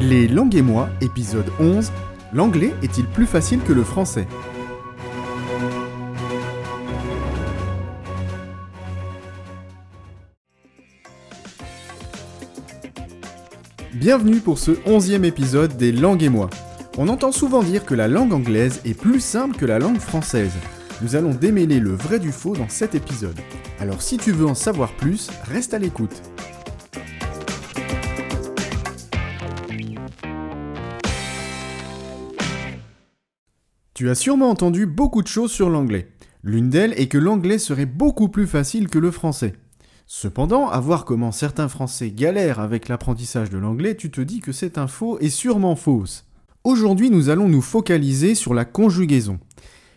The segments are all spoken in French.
Les langues et moi, épisode 11. L'anglais est-il plus facile que le français? Bienvenue pour ce onzième épisode des langues et moi. On entend souvent dire que la langue anglaise est plus simple que la langue française. Nous allons démêler le vrai du faux dans cet épisode. Alors si tu veux en savoir plus, reste à l'écoute. Tu as sûrement entendu beaucoup de choses sur l'anglais. L'une d'elles est que l'anglais serait beaucoup plus facile que le français. Cependant, à voir comment certains Français galèrent avec l'apprentissage de l'anglais, tu te dis que un faux et sûrement fausse. Aujourd'hui, nous allons nous focaliser sur la conjugaison.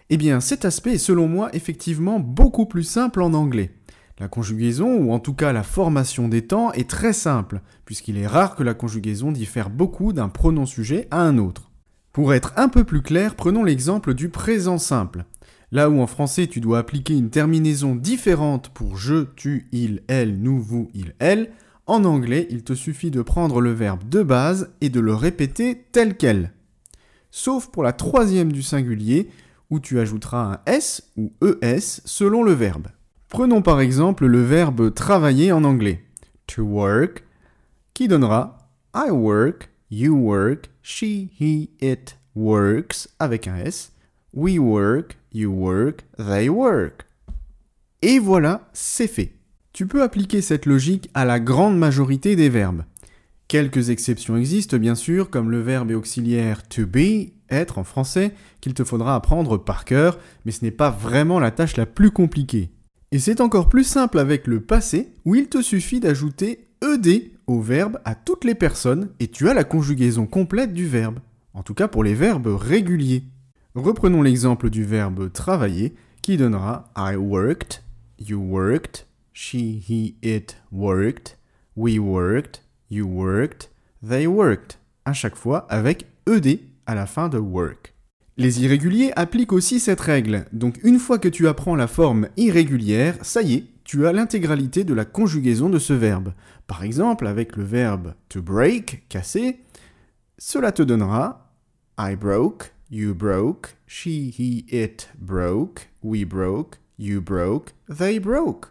Eh bien, cet aspect est selon moi effectivement beaucoup plus simple en anglais. La conjugaison, ou en tout cas la formation des temps, est très simple, puisqu'il est rare que la conjugaison diffère beaucoup d'un pronom sujet à un autre. Pour être un peu plus clair, prenons l'exemple du présent simple. Là où en français tu dois appliquer une terminaison différente pour je, tu, il, elle, nous, vous, il, elle, en anglais il te suffit de prendre le verbe de base et de le répéter tel quel. Sauf pour la troisième du singulier, où tu ajouteras un S ou ES selon le verbe. Prenons par exemple le verbe travailler en anglais. To work, qui donnera I work, you work, she, he, it works avec un S, we work, you work, they work. Et voilà, c'est fait. Tu peux appliquer cette logique à la grande majorité des verbes. Quelques exceptions existent bien sûr, comme le verbe auxiliaire to be, être en français, qu'il te faudra apprendre par cœur, mais ce n'est pas vraiment la tâche la plus compliquée. Et c'est encore plus simple avec le passé, où il te suffit d'ajouter ed au verbe à toutes les personnes, et tu as la conjugaison complète du verbe. En tout cas pour les verbes réguliers. Reprenons l'exemple du verbe travailler, qui donnera I worked, you worked, she, he, it worked, we worked, you worked, they worked, à chaque fois avec ed à la fin de work. Les irréguliers appliquent aussi cette règle, donc une fois que tu apprends la forme irrégulière, ça y est, tu as l'intégralité de la conjugaison de ce verbe. Par exemple, avec le verbe to break, casser, cela te donnera I broke, you broke, she, he, it broke, we broke, you broke, they broke.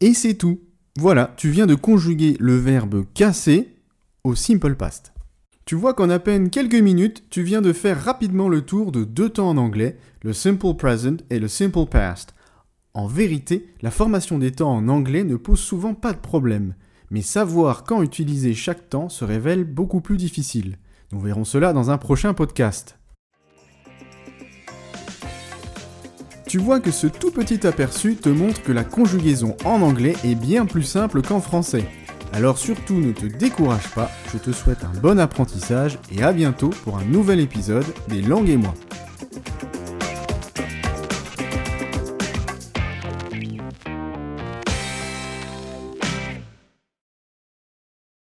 Et c'est tout. Voilà, tu viens de conjuguer le verbe casser au simple past. Tu vois qu'en à peine quelques minutes, tu viens de faire rapidement le tour de deux temps en anglais, le simple present et le simple past. En vérité, la formation des temps en anglais ne pose souvent pas de problème, mais savoir quand utiliser chaque temps se révèle beaucoup plus difficile. Nous verrons cela dans un prochain podcast. Tu vois que ce tout petit aperçu te montre que la conjugaison en anglais est bien plus simple qu'en français. Alors surtout ne te décourage pas, je te souhaite un bon apprentissage et à bientôt pour un nouvel épisode des langues et moi.